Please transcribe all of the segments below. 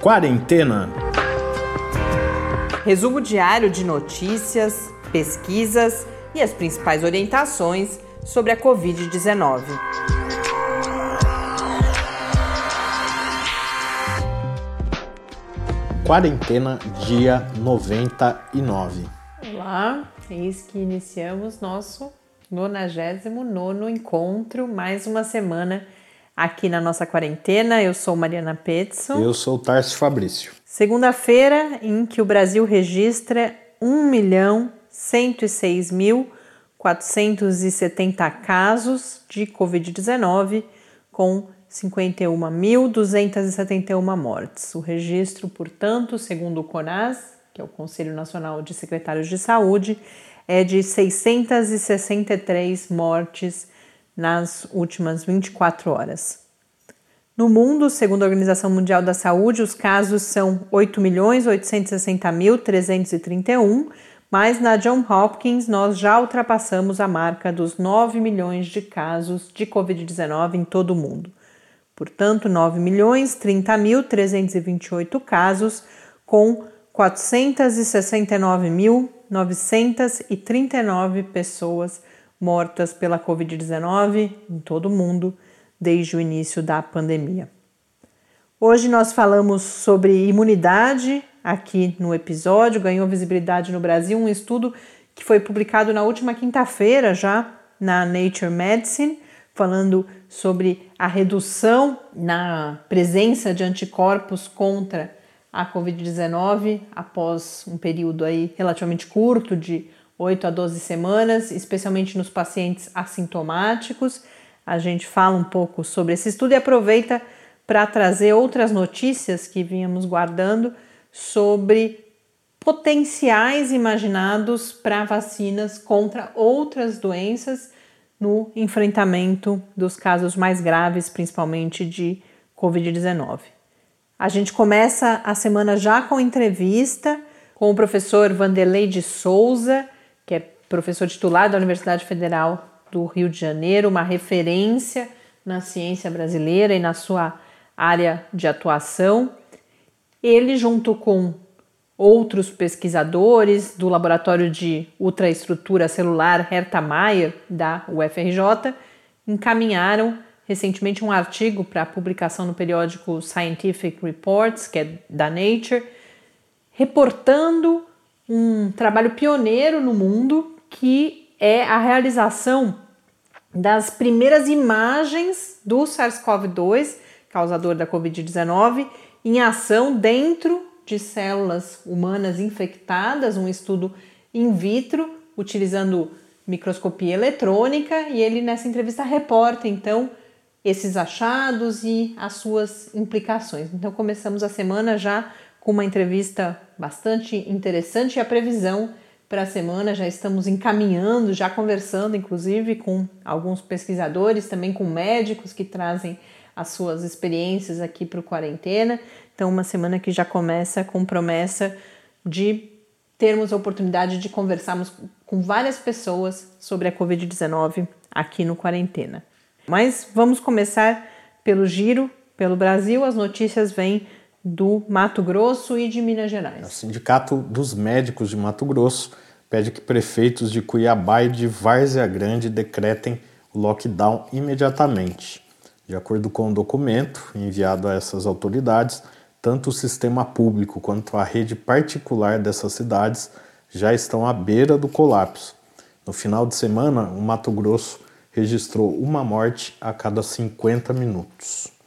Quarentena. Resumo diário de notícias, pesquisas e as principais orientações sobre a Covid-19. Quarentena, dia 99. Olá, eis que iniciamos nosso 99 encontro, mais uma semana aqui na nossa quarentena. Eu sou Mariana Petson. Eu sou Tarso Fabrício. Segunda-feira em que o Brasil registra 1 milhão 106.470 casos de Covid-19, com 51.271 mortes. O registro, portanto, segundo o CONAS, que é o Conselho Nacional de Secretários de Saúde, é de 663 mortes nas últimas 24 horas. No mundo, segundo a Organização Mundial da Saúde, os casos são 8.860.331, mas na John Hopkins nós já ultrapassamos a marca dos 9 milhões de casos de Covid-19 em todo o mundo. Portanto, 9.030.328 casos, com 469.939 pessoas mortas pela Covid-19 em todo o mundo desde o início da pandemia. Hoje nós falamos sobre imunidade aqui no episódio, ganhou visibilidade no Brasil um estudo que foi publicado na última quinta-feira já na Nature Medicine, falando sobre a redução na presença de anticorpos contra a COVID-19 após um período aí relativamente curto de 8 a 12 semanas, especialmente nos pacientes assintomáticos. A gente fala um pouco sobre esse estudo e aproveita para trazer outras notícias que vínhamos guardando sobre potenciais imaginados para vacinas contra outras doenças no enfrentamento dos casos mais graves, principalmente de Covid-19. A gente começa a semana já com entrevista com o professor Vanderlei de Souza, professor titular da Universidade Federal do Rio de Janeiro, uma referência na ciência brasileira e na sua área de atuação. Ele, junto com outros pesquisadores do Laboratório de Ultraestrutura Celular Herta Mayer, da UFRJ, encaminharam recentemente um artigo para publicação no periódico Scientific Reports, que é da Nature, reportando um trabalho pioneiro no mundo que é a realização das primeiras imagens do SARS-CoV-2, causador da Covid-19, em ação dentro de células humanas infectadas, um estudo in vitro utilizando microscopia eletrônica, e ele nessa entrevista reporta então esses achados e as suas implicações. Então começamos a semana já com uma entrevista bastante interessante e a previsão para a semana já estamos encaminhando, já conversando inclusive com alguns pesquisadores, também com médicos que trazem as suas experiências aqui para o quarentena. Então, uma semana que já começa com promessa de termos a oportunidade de conversarmos com várias pessoas sobre a Covid-19 aqui no quarentena. Mas vamos começar pelo giro pelo Brasil. As notícias vêm do Mato Grosso e de Minas Gerais. O Sindicato dos Médicos de Mato Grosso pede que prefeitos de Cuiabá e de Várzea Grande decretem o lockdown imediatamente. De acordo com o um documento enviado a essas autoridades, tanto o sistema público quanto a rede particular dessas cidades já estão à beira do colapso. No final de semana, o Mato Grosso registrou uma morte a cada 50 minutos.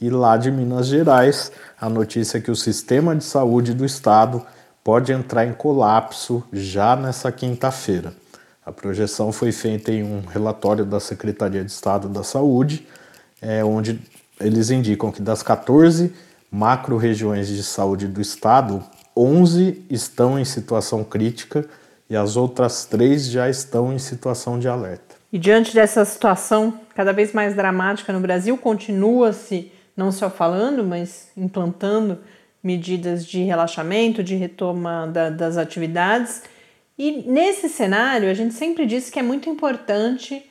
E lá de Minas Gerais, a notícia é que o sistema de saúde do estado pode entrar em colapso já nessa quinta-feira. A projeção foi feita em um relatório da Secretaria de Estado da Saúde, é, onde eles indicam que das 14 macro-regiões de saúde do estado, 11 estão em situação crítica e as outras três já estão em situação de alerta. E diante dessa situação cada vez mais dramática no Brasil, continua-se não só falando, mas implantando medidas de relaxamento, de retomada das atividades. E nesse cenário, a gente sempre disse que é muito importante,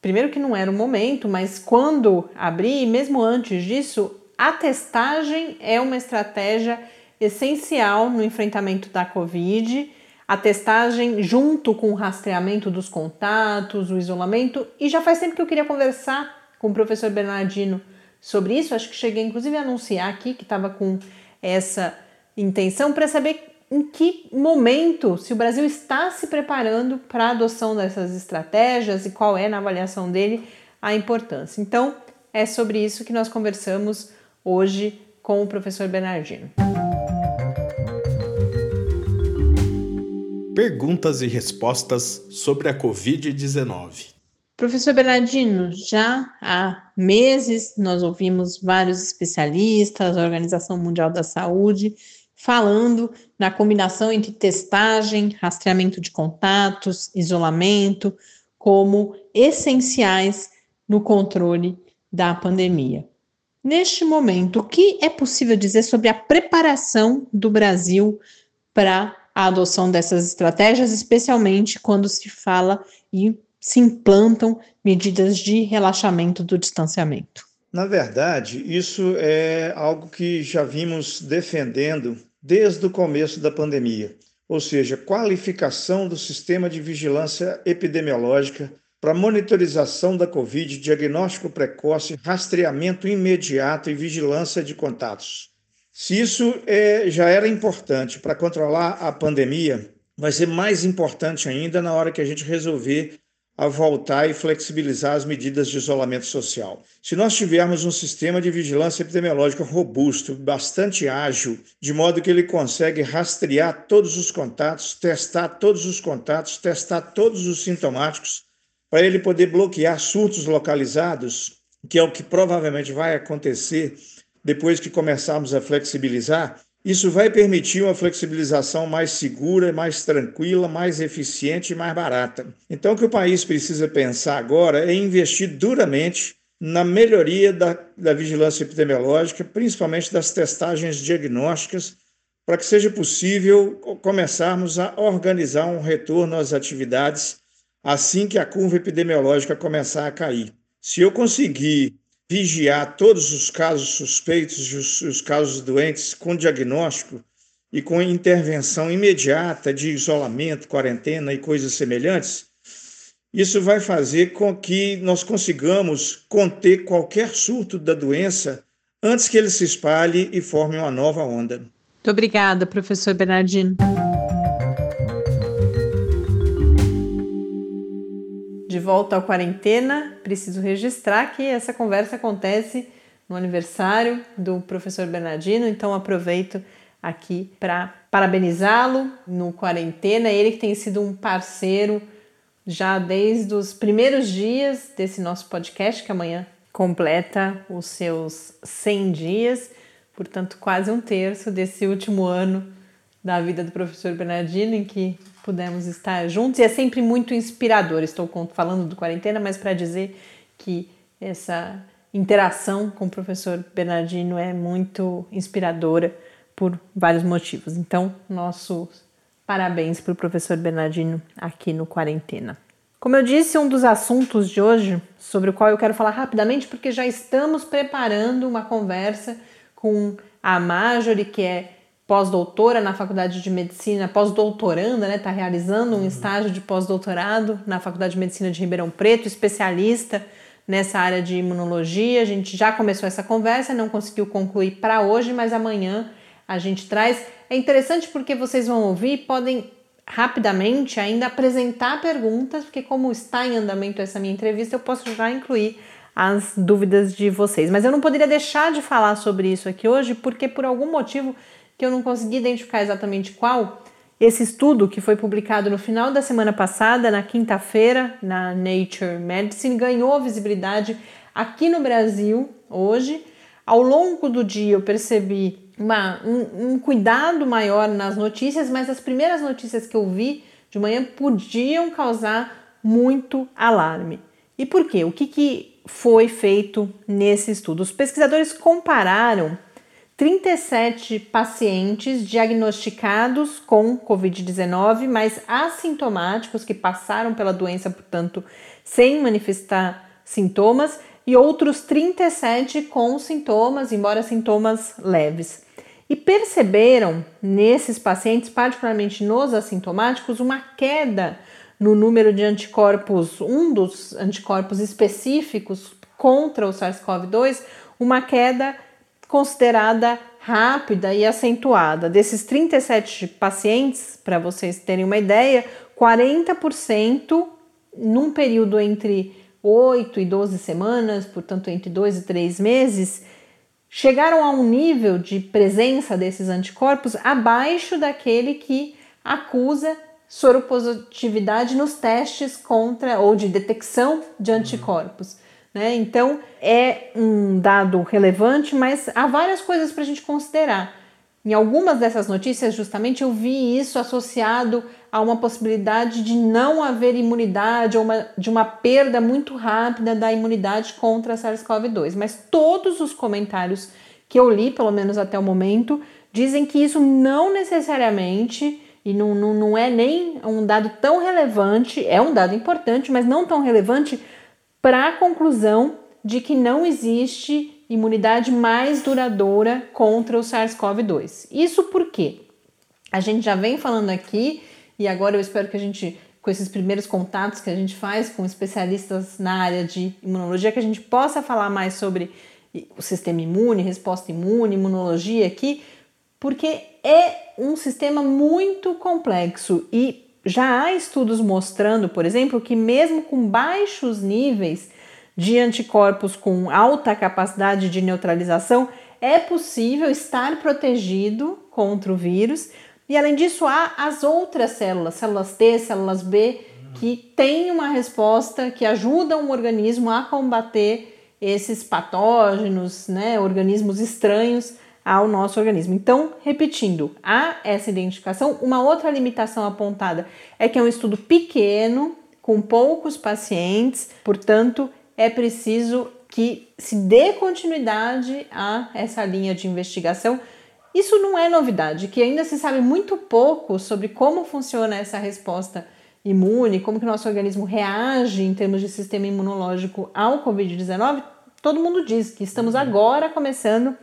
primeiro que não era o momento, mas quando abrir, mesmo antes disso, a testagem é uma estratégia essencial no enfrentamento da Covid. A testagem, junto com o rastreamento dos contatos, o isolamento, e já faz tempo que eu queria conversar com o professor Bernardino sobre isso. Acho que cheguei inclusive a anunciar aqui que estava com essa intenção para saber em que momento, se o Brasil está se preparando para a adoção dessas estratégias e qual é, na avaliação dele, a importância. Então, é sobre isso que nós conversamos hoje com o professor Bernardino. Perguntas e respostas sobre a Covid-19. Professor Bernardino, já há meses nós ouvimos vários especialistas, a Organização Mundial da Saúde, falando na combinação entre testagem, rastreamento de contatos, isolamento, como essenciais no controle da pandemia. Neste momento, o que é possível dizer sobre a preparação do Brasil para a adoção dessas estratégias, especialmente quando se fala e se implantam medidas de relaxamento do distanciamento? Na verdade, isso é algo que já vimos defendendo desde o começo da pandemia, ou seja, qualificação do sistema de vigilância epidemiológica para monitorização da Covid, diagnóstico precoce, rastreamento imediato e vigilância de contatos. Se isso é, já era importante para controlar a pandemia, vai ser mais importante ainda na hora que a gente resolver a voltar e flexibilizar as medidas de isolamento social. Se nós tivermos um sistema de vigilância epidemiológica robusto, bastante ágil, de modo que ele consegue rastrear todos os contatos, testar todos os contatos, testar todos os sintomáticos, para ele poder bloquear surtos localizados, que é o que provavelmente vai acontecer depois que começarmos a flexibilizar, isso vai permitir uma flexibilização mais segura, mais tranquila, mais eficiente e mais barata. Então, o que o país precisa pensar agora é investir duramente na melhoria da, da vigilância epidemiológica, principalmente das testagens diagnósticas, para que seja possível começarmos a organizar um retorno às atividades assim que a curva epidemiológica começar a cair. Se eu conseguir vigiar todos os casos suspeitos e os, os casos doentes com diagnóstico e com intervenção imediata de isolamento, quarentena e coisas semelhantes, isso vai fazer com que nós consigamos conter qualquer surto da doença antes que ele se espalhe e forme uma nova onda. Muito obrigada, professor Bernardino. Volta à quarentena, preciso registrar que essa conversa acontece no aniversário do professor Bernardino, então aproveito aqui para parabenizá-lo no quarentena, ele que tem sido um parceiro já desde os primeiros dias desse nosso podcast, que amanhã completa os seus 100 dias, portanto, quase um terço desse último ano da vida do professor Bernardino, em que pudemos estar juntos e é sempre muito inspirador. Estou falando do quarentena, mas para dizer que essa interação com o professor Bernardino é muito inspiradora por vários motivos. Então, nossos parabéns para o professor Bernardino aqui no Quarentena. Como eu disse, um dos assuntos de hoje, sobre o qual eu quero falar rapidamente, porque já estamos preparando uma conversa com a Marjorie, que é pós-doutora na Faculdade de Medicina, pós-doutoranda, né? Está realizando um uhum. estágio de pós-doutorado na Faculdade de Medicina de Ribeirão Preto, especialista nessa área de imunologia. A gente já começou essa conversa, não conseguiu concluir para hoje, mas amanhã a gente traz. É interessante porque vocês vão ouvir, podem rapidamente ainda apresentar perguntas, porque como está em andamento essa minha entrevista, eu posso já incluir as dúvidas de vocês. Mas eu não poderia deixar de falar sobre isso aqui hoje, porque por algum motivo que eu não consegui identificar exatamente qual, esse estudo que foi publicado no final da semana passada, na quinta-feira, na Nature Medicine, ganhou visibilidade aqui no Brasil hoje. Ao longo do dia eu percebi uma, um, um cuidado maior nas notícias, mas as primeiras notícias que eu vi de manhã podiam causar muito alarme. E por quê? O que, que foi feito nesse estudo? Os pesquisadores compararam 37 pacientes diagnosticados com Covid-19, mas assintomáticos que passaram pela doença, portanto, sem manifestar sintomas, e outros 37 com sintomas, embora sintomas leves. E perceberam nesses pacientes, particularmente nos assintomáticos, uma queda no número de anticorpos, um dos anticorpos específicos contra o SARS-CoV-2, uma queda considerada rápida e acentuada. Desses 37 pacientes, para vocês terem uma ideia, 40% num período entre 8 e 12 semanas, portanto entre 2 e 3 meses, chegaram a um nível de presença desses anticorpos abaixo daquele que acusa soropositividade nos testes contra ou de detecção de anticorpos. Né? Então é um dado relevante, mas há várias coisas para a gente considerar. Em algumas dessas notícias, justamente, eu vi isso associado a uma possibilidade de não haver imunidade ou uma, de uma perda muito rápida da imunidade contra a SARS-CoV-2. Mas todos os comentários que eu li, pelo menos até o momento, dizem que isso não necessariamente, e não, não, não é nem um dado tão relevante, é um dado importante, mas não tão relevante para a conclusão de que não existe imunidade mais duradoura contra o SARS-CoV-2. Isso porque a gente já vem falando aqui e agora eu espero que a gente com esses primeiros contatos que a gente faz com especialistas na área de imunologia que a gente possa falar mais sobre o sistema imune, resposta imune, imunologia aqui, porque é um sistema muito complexo e já há estudos mostrando, por exemplo, que mesmo com baixos níveis de anticorpos com alta capacidade de neutralização, é possível estar protegido contra o vírus. E além disso, há as outras células, células T, células B, que têm uma resposta que ajudam o organismo a combater esses patógenos, né, organismos estranhos ao nosso organismo. Então, repetindo, há essa identificação. Uma outra limitação apontada é que é um estudo pequeno, com poucos pacientes, portanto, é preciso que se dê continuidade a essa linha de investigação. Isso não é novidade, que ainda se sabe muito pouco sobre como funciona essa resposta imune, como que o nosso organismo reage em termos de sistema imunológico ao COVID-19. Todo mundo diz que estamos agora começando a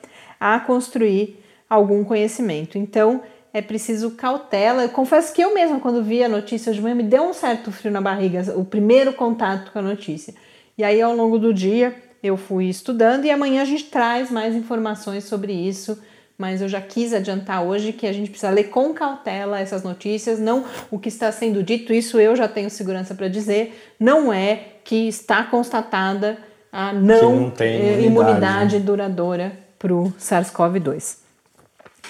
construir algum conhecimento. Então, é preciso cautela. Eu confesso que eu mesma, quando vi a notícia de manhã, me deu um certo frio na barriga, o primeiro contato com a notícia. E aí, ao longo do dia, eu fui estudando e amanhã a gente traz mais informações sobre isso. Mas eu já quis adiantar hoje que a gente precisa ler com cautela essas notícias, não o que está sendo dito, isso eu já tenho segurança para dizer, não é que está constatada a não, não imunidade, imunidade né? duradoura para o SARS-CoV-2.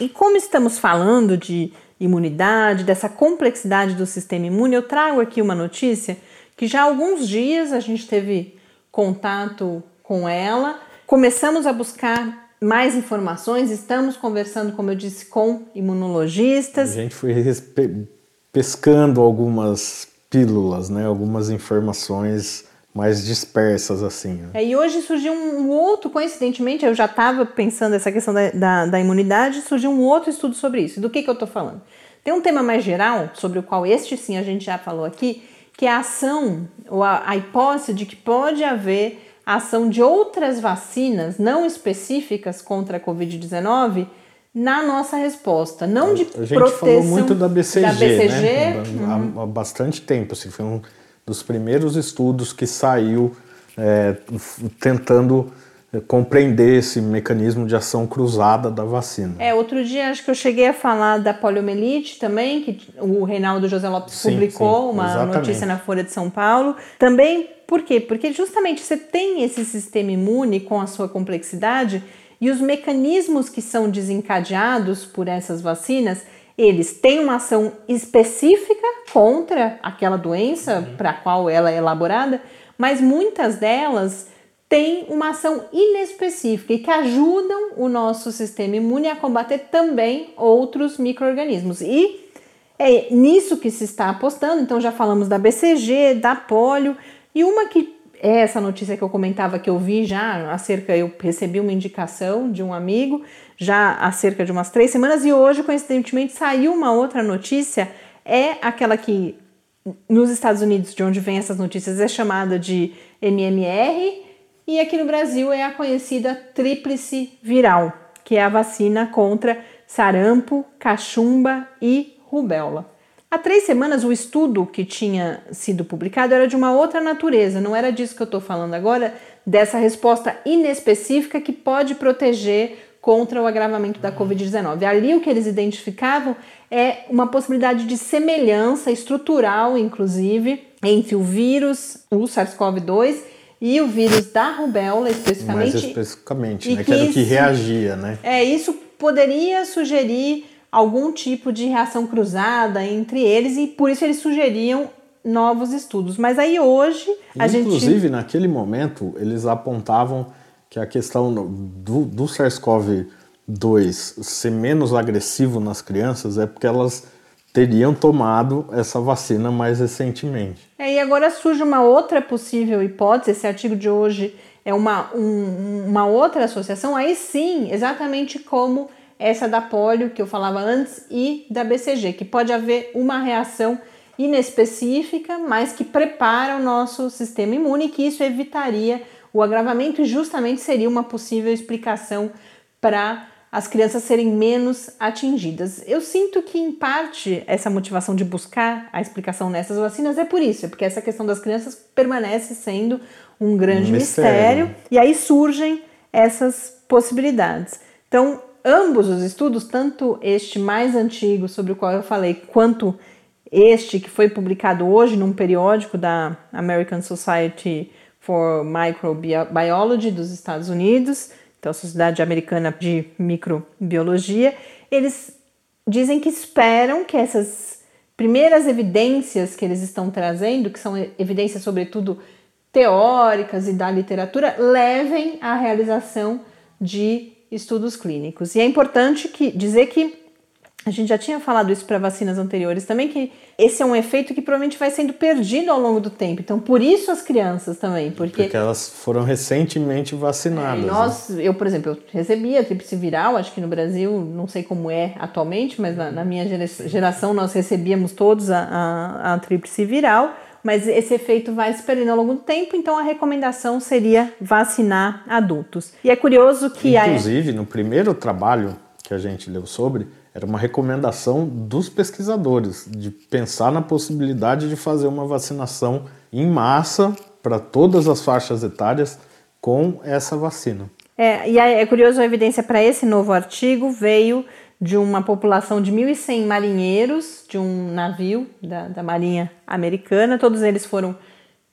E como estamos falando de imunidade, dessa complexidade do sistema imune, eu trago aqui uma notícia que já há alguns dias a gente teve contato com ela, começamos a buscar mais informações, estamos conversando, como eu disse, com imunologistas. A gente foi pescando algumas pílulas, né, algumas informações mais dispersas assim. Né? É, e hoje surgiu um outro, coincidentemente, eu já estava pensando essa questão da, da, da, imunidade, surgiu um outro estudo sobre isso. Do que, que eu estou falando? Tem um tema mais geral, sobre o qual este sim a gente já falou aqui, que é a ação, ou a, a hipótese de que pode haver ação de outras vacinas não específicas contra a Covid-19 na nossa resposta, não de proteção. A gente falou muito da BCG, da BCG né? Uhum. Há, há bastante tempo, assim, foi um dos primeiros estudos que saiu é, tentando é, compreender esse mecanismo de ação cruzada da vacina. É, outro dia acho que eu cheguei a falar da poliomielite também, que o Reinaldo José Lopes sim, publicou sim, uma exatamente. notícia na Folha de São Paulo. Também, por quê? Porque justamente você tem esse sistema imune com a sua complexidade e os mecanismos que são desencadeados por essas vacinas eles têm uma ação específica contra aquela doença uhum. para a qual ela é elaborada, mas muitas delas têm uma ação inespecífica e que ajudam o nosso sistema imune a combater também outros micro-organismos. E é nisso que se está apostando. Então, já falamos da BCG, da polio, e uma que é essa notícia que eu comentava que eu vi já acerca, eu recebi uma indicação de um amigo já há cerca de umas três semanas e hoje, coincidentemente, saiu uma outra notícia, é aquela que nos Estados Unidos, de onde vem essas notícias, é chamada de MMR, e aqui no Brasil é a conhecida tríplice viral, que é a vacina contra sarampo, cachumba e rubéola. Há três semanas, o estudo que tinha sido publicado era de uma outra natureza, não era disso que eu estou falando agora, dessa resposta inespecífica que pode proteger contra o agravamento da Covid-19. Ali o que eles identificavam é uma possibilidade de semelhança estrutural, inclusive, entre o vírus, o SARS-CoV-2 e o vírus da rubéola, especificamente. Mais especificamente, né? Que era o que reagia, né? É, isso poderia sugerir algum tipo de reação cruzada entre eles e por isso eles sugeriam novos estudos. Mas aí hoje a Inclusive, gente. Inclusive, naquele momento, eles apontavam que a questão do, do SARS-CoV-2 ser menos agressivo nas crianças é porque elas teriam tomado essa vacina mais recentemente. É, e agora surge uma outra possível hipótese, esse artigo de hoje é uma, um, uma outra associação, aí sim, exatamente como essa da polio que eu falava antes e da BCG, que pode haver uma reação inespecífica, mas que prepara o nosso sistema imune, que isso evitaria o agravamento e justamente seria uma possível explicação para as crianças serem menos atingidas. Eu sinto que, em parte, essa motivação de buscar a explicação nessas vacinas é por isso, é porque essa questão das crianças permanece sendo um grande um mistério. mistério, e aí surgem essas possibilidades. Então, ambos os estudos, tanto este mais antigo, sobre o qual eu falei, quanto este que foi publicado hoje num periódico da American Society for Microbiology dos Estados Unidos, então a Sociedade Americana de Microbiologia, eles dizem que esperam que essas primeiras evidências que eles estão trazendo, que são evidências sobretudo teóricas e da literatura, levem à realização de estudos clínicos. E é importante que, dizer que a gente já tinha falado isso para vacinas anteriores também, que esse é um efeito que provavelmente vai sendo perdido ao longo do tempo. Então, por isso as crianças também, porque... Porque elas foram recentemente vacinadas. É, nós, né? eu, por exemplo, eu recebi a tríplice viral, acho que no Brasil, não sei como é atualmente, mas na, na minha geração nós recebíamos todos a, a, a tríplice viral, mas esse efeito vai se perdendo ao longo do tempo, então a recomendação seria vacinar adultos. E é curioso que... Inclusive, a... no primeiro trabalho que a gente leu sobre era uma recomendação dos pesquisadores de pensar na possibilidade de fazer uma vacinação em massa para todas as faixas etárias com essa vacina. É, e é curioso a evidência para esse novo artigo veio de uma população de 1.100 marinheiros de um navio da, da Marinha Americana. Todos eles foram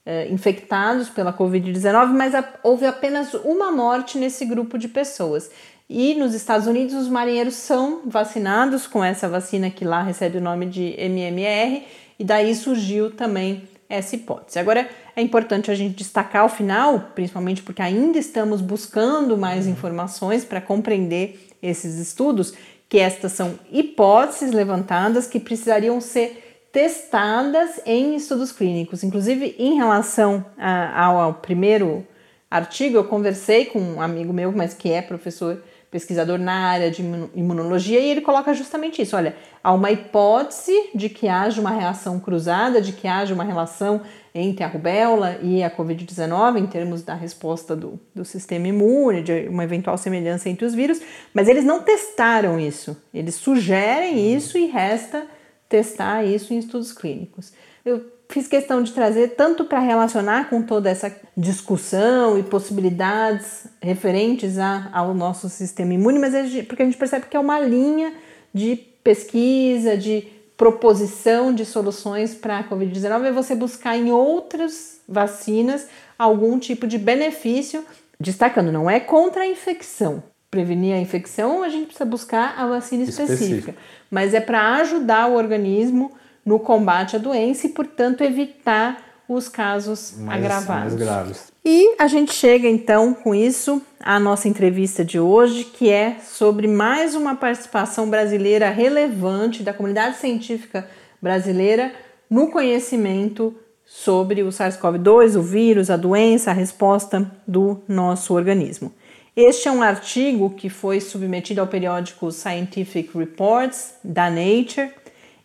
é, infectados pela Covid-19, mas a, houve apenas uma morte nesse grupo de pessoas. E nos Estados Unidos, os marinheiros são vacinados com essa vacina que lá recebe o nome de MMR, e daí surgiu também essa hipótese. Agora, é importante a gente destacar ao final, principalmente porque ainda estamos buscando mais informações para compreender esses estudos, que estas são hipóteses levantadas que precisariam ser testadas em estudos clínicos. Inclusive, em relação a, ao, ao primeiro artigo, eu conversei com um amigo meu, mas que é professor pesquisador na área de imunologia, e ele coloca justamente isso: olha, há uma hipótese de que haja uma reação cruzada, de que haja uma relação entre a rubéola e a Covid-19 em termos da resposta do, do sistema imune, de uma eventual semelhança entre os vírus, mas eles não testaram isso. Eles sugerem isso e resta testar isso em estudos clínicos. Eu fiz questão de trazer tanto para relacionar com toda essa discussão e possibilidades referentes a, ao nosso sistema imune, mas é porque a gente percebe que é uma linha de pesquisa, de proposição de soluções para a Covid-19 é você buscar em outras vacinas algum tipo de benefício, destacando, não é contra a infecção. Prevenir a infecção, a gente precisa buscar a vacina específica, específica. mas é para ajudar o organismo no combate à doença e, portanto, evitar os casos mais, agravados. Mais graves. E a gente chega então com isso à nossa entrevista de hoje, que é sobre mais uma participação brasileira relevante da comunidade científica brasileira no conhecimento sobre o SARS-CoV-2, o vírus, a doença, a resposta do nosso organismo. Este é um artigo que foi submetido ao periódico Scientific Reports da Nature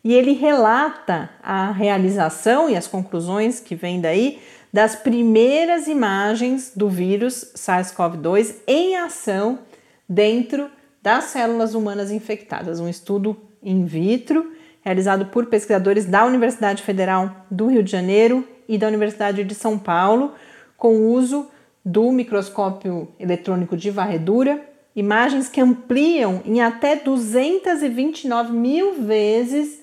e ele relata a realização e as conclusões que vêm daí das primeiras imagens do vírus SARS-CoV-2 em ação dentro das células humanas infectadas. Um estudo in vitro realizado por pesquisadores da Universidade Federal do Rio de Janeiro e da Universidade de São Paulo, com o uso do microscópio eletrônico de varredura, imagens que ampliam em até 229 mil vezes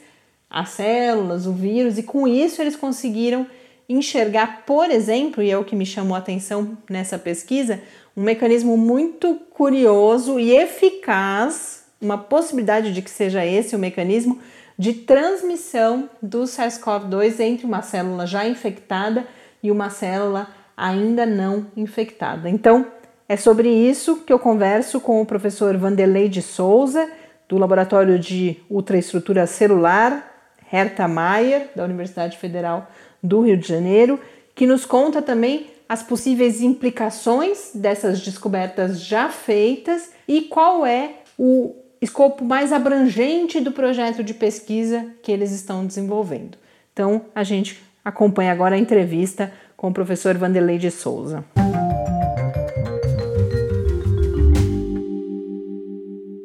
as células, o vírus, e com isso eles conseguiram enxergar, por exemplo, e é o que me chamou a atenção nessa pesquisa, um mecanismo muito curioso e eficaz, uma possibilidade de que seja esse o mecanismo de transmissão do SARS-CoV-2 entre uma célula já infectada e uma célula ainda não infectada. Então, é sobre isso que eu converso com o professor Vanderlei de Souza, do Laboratório de Ultraestrutura Celular, Herta Mayer, da Universidade Federal do Rio de Janeiro, que nos conta também as possíveis implicações dessas descobertas já feitas e qual é o escopo mais abrangente do projeto de pesquisa que eles estão desenvolvendo. Então, a gente acompanha agora a entrevista com o professor Vanderlei de Souza.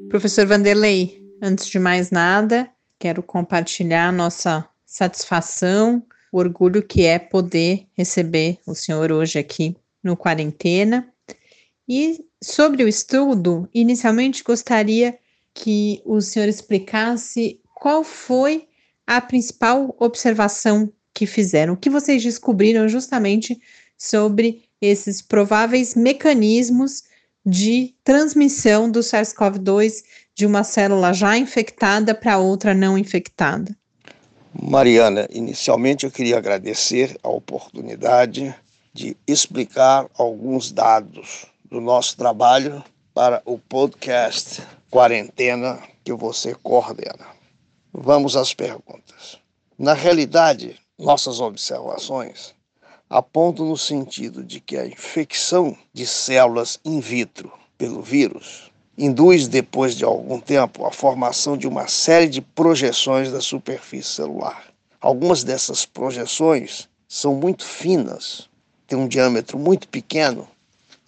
Professor Vanderlei, antes de mais nada, quero compartilhar nossa satisfação o orgulho que é poder receber o senhor hoje aqui no Quarentena. E sobre o estudo, inicialmente gostaria que o senhor explicasse qual foi a principal observação que fizeram, o que vocês descobriram justamente sobre esses prováveis mecanismos de transmissão do SARS-CoV-2 de uma célula já infectada para outra não infectada. Mariana, inicialmente eu queria agradecer a oportunidade de explicar alguns dados do nosso trabalho para o podcast Quarentena que você coordena. Vamos às perguntas. Na realidade, nossas observações apontam no sentido de que a infecção de células in vitro pelo vírus induz, depois de algum tempo, a formação de uma série de projeções da superfície celular. Algumas dessas projeções são muito finas, têm um diâmetro muito pequeno,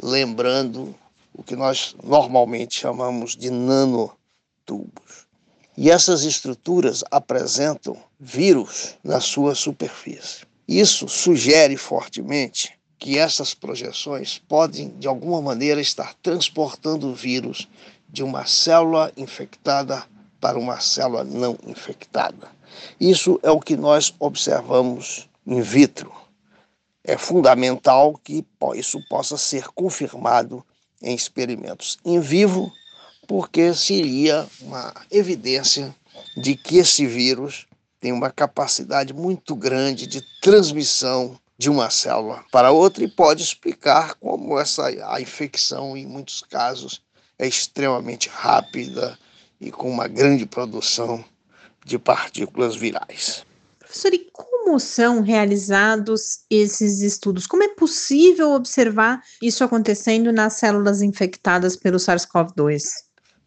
lembrando o que nós normalmente chamamos de nanotubos. E essas estruturas apresentam vírus na sua superfície. Isso sugere fortemente que essas projeções podem, de alguma maneira, estar transportando o vírus de uma célula infectada para uma célula não infectada. Isso é o que nós observamos in vitro. É fundamental que isso possa ser confirmado em experimentos em vivo, porque seria uma evidência de que esse vírus tem uma capacidade muito grande de transmissão de uma célula para outra e pode explicar como essa a infecção em muitos casos é extremamente rápida e com uma grande produção de partículas virais. Professor, e como são realizados esses estudos? Como é possível observar isso acontecendo nas células infectadas pelo SARS-CoV-2?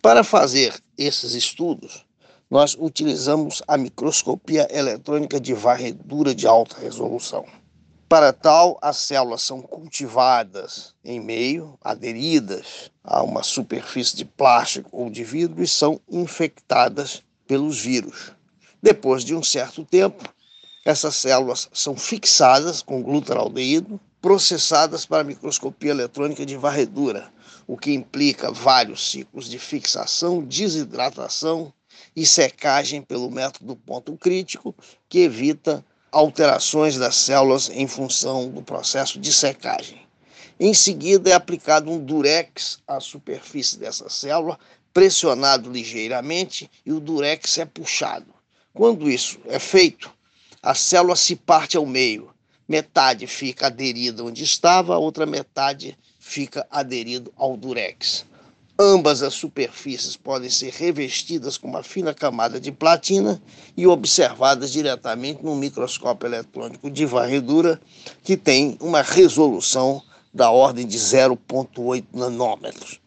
Para fazer esses estudos, nós utilizamos a microscopia eletrônica de varredura de alta resolução. Para tal, as células são cultivadas em meio, aderidas a uma superfície de plástico ou de vidro e são infectadas pelos vírus. Depois de um certo tempo, essas células são fixadas com glutaraldeído, processadas para microscopia eletrônica de varredura, o que implica vários ciclos de fixação, desidratação e secagem pelo método ponto crítico, que evita alterações das células em função do processo de secagem. Em seguida, é aplicado um durex à superfície dessa célula, pressionado ligeiramente e o durex é puxado. Quando isso é feito, a célula se parte ao meio. Metade fica aderida onde estava, a outra metade fica aderida ao durex. Ambas as superfícies podem ser revestidas com uma fina camada de platina e observadas diretamente num microscópio eletrônico de varredura que tem uma resolução da ordem de 0,8 nanômetros.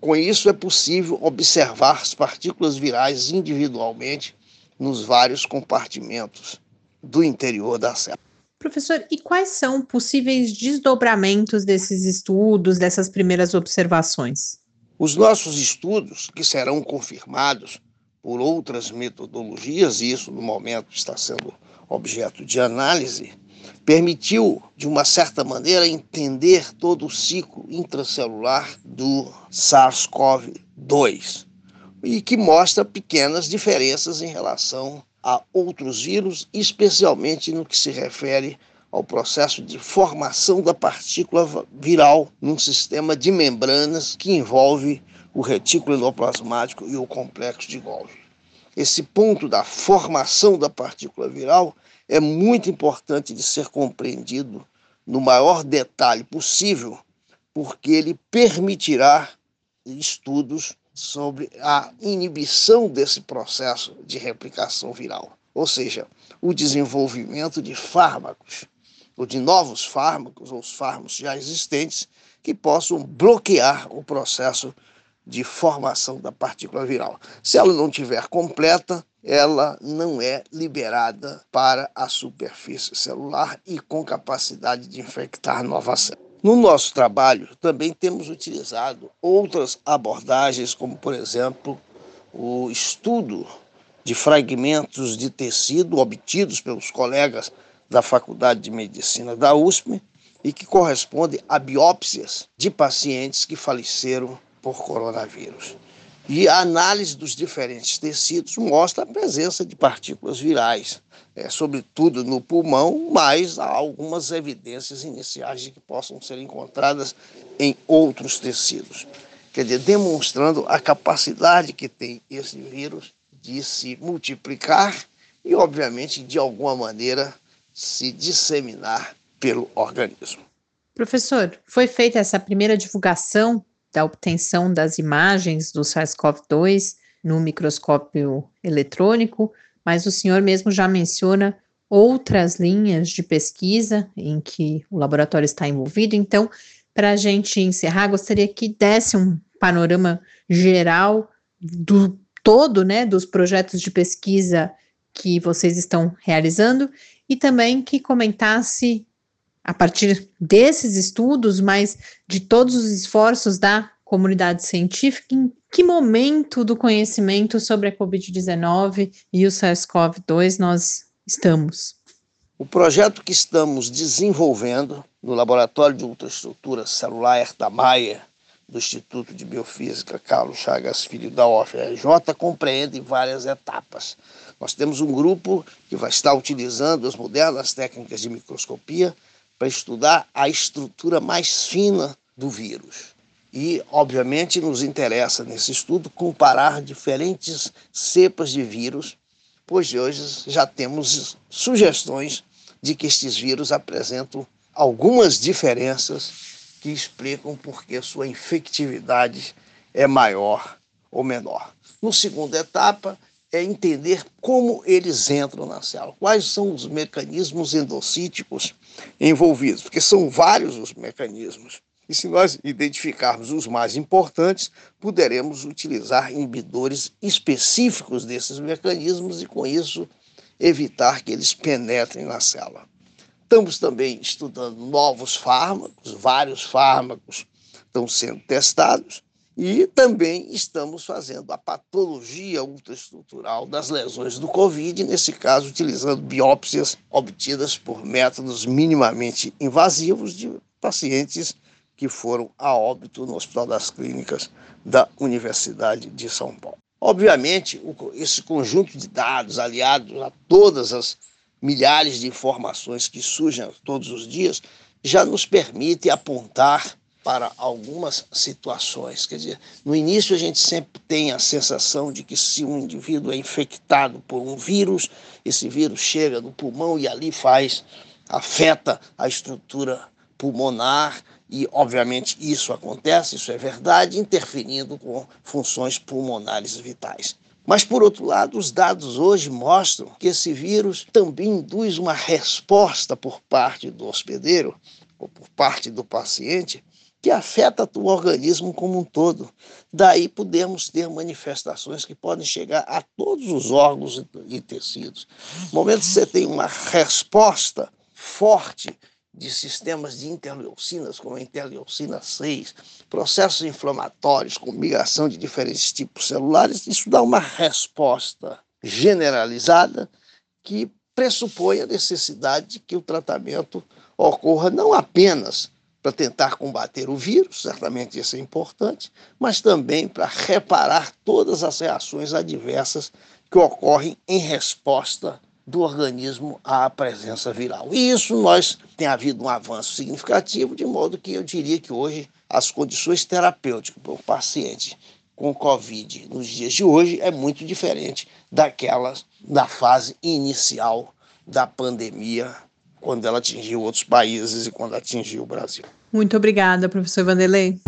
Com isso, é possível observar as partículas virais individualmente nos vários compartimentos do interior da célula. Professor, e quais são possíveis desdobramentos desses estudos, dessas primeiras observações? Os nossos estudos, que serão confirmados por outras metodologias, e isso no momento está sendo objeto de análise, permitiu, de uma certa maneira, entender todo o ciclo intracelular do SARS-CoV-2 e que mostra pequenas diferenças em relação a outros vírus, especialmente no que se refere ao processo de formação da partícula viral num sistema de membranas que envolve o retículo endoplasmático e o complexo de Golgi. Esse ponto da formação da partícula viral é muito importante de ser compreendido no maior detalhe possível, porque ele permitirá estudos sobre a inibição desse processo de replicação viral, ou seja, o desenvolvimento de fármacos, ou de novos fármacos, ou os fármacos já existentes, que possam bloquear o processo de formação da partícula viral. Se ela não tiver completa, ela não é liberada para a superfície celular e com capacidade de infectar novas células. No nosso trabalho, também temos utilizado outras abordagens, como, por exemplo, o estudo de fragmentos de tecido obtidos pelos colegas da Faculdade de Medicina da USP e que corresponde a biópsias de pacientes que faleceram por coronavírus. E a análise dos diferentes tecidos mostra a presença de partículas virais, é, sobretudo no pulmão, mas há algumas evidências iniciais de que possam ser encontradas em outros tecidos. Quer dizer, demonstrando a capacidade que tem esse vírus de se multiplicar e, obviamente, de alguma maneira, se disseminar pelo organismo. Professor, foi feita essa primeira divulgação da obtenção das imagens do SARS-CoV-2 no microscópio eletrônico, mas o senhor mesmo já menciona outras linhas de pesquisa em que o laboratório está envolvido. Então, para a gente encerrar, gostaria que desse um panorama geral do todo, né, dos projetos de pesquisa que vocês estão realizando e também que comentasse a partir desses estudos, mas de todos os esforços da comunidade científica, em que momento do conhecimento sobre a Covid-19 e o SARS-CoV-2 nós estamos? O projeto que estamos desenvolvendo no Laboratório de Ultraestrutura Celular Herta Maia, do Instituto de Biofísica Carlos Chagas Filho da UFRJ, compreende várias etapas. Nós temos um grupo que vai estar utilizando as modernas técnicas de microscopia para estudar a estrutura mais fina do vírus. E, obviamente, nos interessa nesse estudo comparar diferentes cepas de vírus, pois hoje já temos sugestões de que estes vírus apresentam algumas diferenças que explicam por que sua infectividade é maior ou menor. No segunda etapa, é entender como eles entram na célula, quais são os mecanismos endocíticos envolvidos, porque são vários os mecanismos. E se nós identificarmos os mais importantes, poderemos utilizar inibidores específicos desses mecanismos e, com isso, evitar que eles penetrem na célula. Estamos também estudando novos fármacos, vários fármacos estão sendo testados, e também estamos fazendo a patologia ultraestrutural das lesões do Covid, nesse caso, utilizando biópsias obtidas por métodos minimamente invasivos de pacientes que foram a óbito no Hospital das Clínicas da Universidade de São Paulo. Obviamente, esse conjunto de dados, aliados a todas as milhares de informações que surgem todos os dias, já nos permite apontar para algumas situações. Quer dizer, no início a gente sempre tem a sensação de que se um indivíduo é infectado por um vírus, esse vírus chega no pulmão e ali faz, afeta a estrutura pulmonar e, obviamente, isso acontece, isso é verdade, interferindo com funções pulmonares vitais. Mas, por outro lado, os dados hoje mostram que esse vírus também induz uma resposta por parte do hospedeiro ou por parte do paciente que afeta o organismo como um todo. Daí podemos ter manifestações que podem chegar a todos os órgãos e tecidos. No momento que você tem uma resposta forte de sistemas de interleucinas, como a interleucina 6, processos inflamatórios com migração de diferentes tipos celulares, isso dá uma resposta generalizada que pressupõe a necessidade de que o tratamento ocorra não apenas para tentar combater o vírus, certamente isso é importante, mas também para reparar todas as reações adversas que ocorrem em resposta do organismo à presença viral. E isso nós tem havido um avanço significativo, de modo que eu diria que hoje as condições terapêuticas para o paciente com Covid nos dias de hoje é muito diferente daquelas da fase inicial da pandemia, quando ela atingiu outros países e quando atingiu o Brasil. Muito obrigada, professor Vanderlei.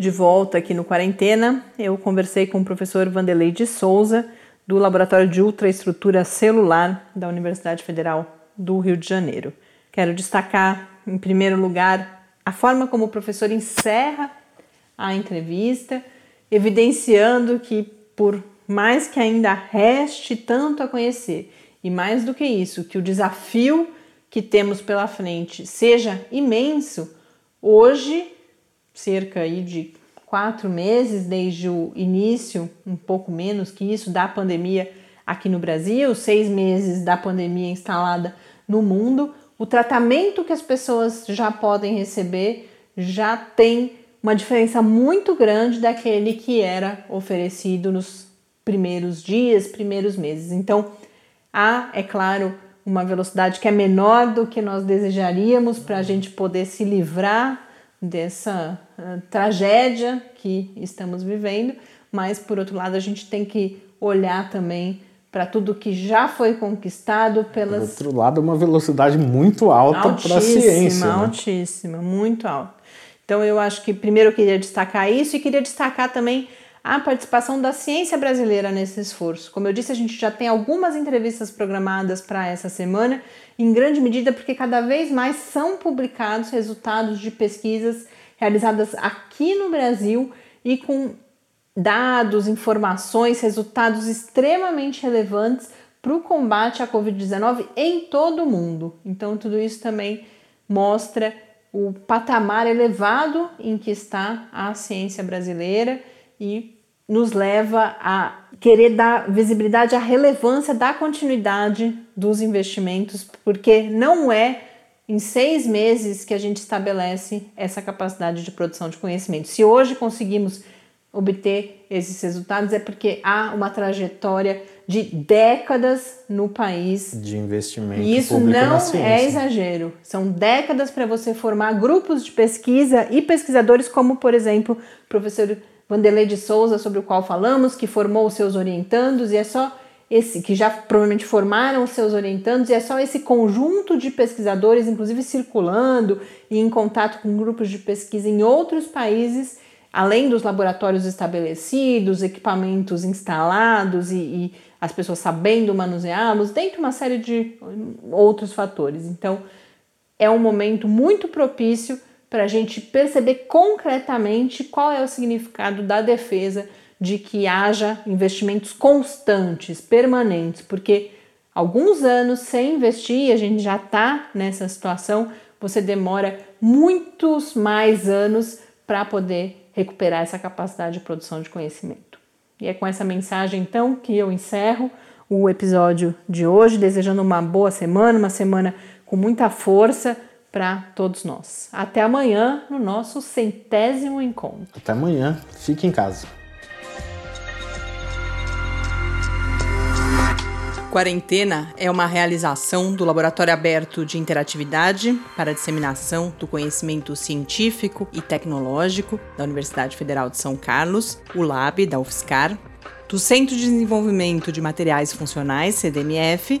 De volta aqui no Quarentena, eu conversei com o professor Vanderlei de Souza, do Laboratório de Ultraestrutura Celular da Universidade Federal do Rio de Janeiro. Quero destacar, em primeiro lugar, a forma como o professor encerra a entrevista, evidenciando que, por mais que ainda reste tanto a conhecer, e mais do que isso, que o desafio que temos pela frente seja imenso, hoje cerca aí de quatro meses desde o início, um pouco menos que isso, da pandemia aqui no Brasil, seis meses da pandemia instalada no mundo, o tratamento que as pessoas já podem receber já tem uma diferença muito grande daquele que era oferecido nos primeiros dias, primeiros meses. Então, há, é claro, uma velocidade que é menor do que nós desejaríamos para a gente poder se livrar dessa uh, tragédia que estamos vivendo, mas por outro lado a gente tem que olhar também para tudo que já foi conquistado pelas. Por outro lado, uma velocidade muito alta para a ciência. Né? Altíssima, muito alta. Então eu acho que primeiro eu queria destacar isso e queria destacar também a participação da ciência brasileira nesse esforço. Como eu disse, a gente já tem algumas entrevistas programadas para essa semana, em grande medida porque cada vez mais são publicados resultados de pesquisas realizadas aqui no Brasil e com dados, informações, resultados extremamente relevantes para o combate à Covid-19 em todo o mundo. Então, tudo isso também mostra o patamar elevado em que está a ciência brasileira e nos leva a querer dar visibilidade à relevância da continuidade dos investimentos, porque não é em seis meses que a gente estabelece essa capacidade de produção de conhecimento. Se hoje conseguimos obter esses resultados, é porque há uma trajetória de décadas no país de investimento. E isso não é exagero. São décadas para você formar grupos de pesquisa e pesquisadores, como, por exemplo, o professor Vanderlei de Souza, sobre o qual falamos, que formou os seus orientandos, e é só esse, que já provavelmente formaram os seus orientandos, e é só esse conjunto de pesquisadores, inclusive circulando e em contato com grupos de pesquisa em outros países, além dos laboratórios estabelecidos, equipamentos instalados e, e as pessoas sabendo manuseá-los, dentro de uma série de outros fatores. Então, é um momento muito propício para a gente perceber concretamente qual é o significado da defesa de que haja investimentos constantes, permanentes, porque alguns anos sem investir, a gente já está nessa situação, você demora muitos mais anos para poder recuperar essa capacidade de produção de conhecimento. E é com essa mensagem então que eu encerro o episódio de hoje, desejando uma boa semana, uma semana com muita força para todos nós. Até amanhã no nosso centésimo encontro. Até amanhã. Fique em casa. Quarentena é uma realização do Laboratório Aberto de Interatividade para a Disseminação do Conhecimento Científico e Tecnológico da Universidade Federal de São Carlos, o LAB da UFSCar, do Centro de Desenvolvimento de Materiais Funcionais, CDMF,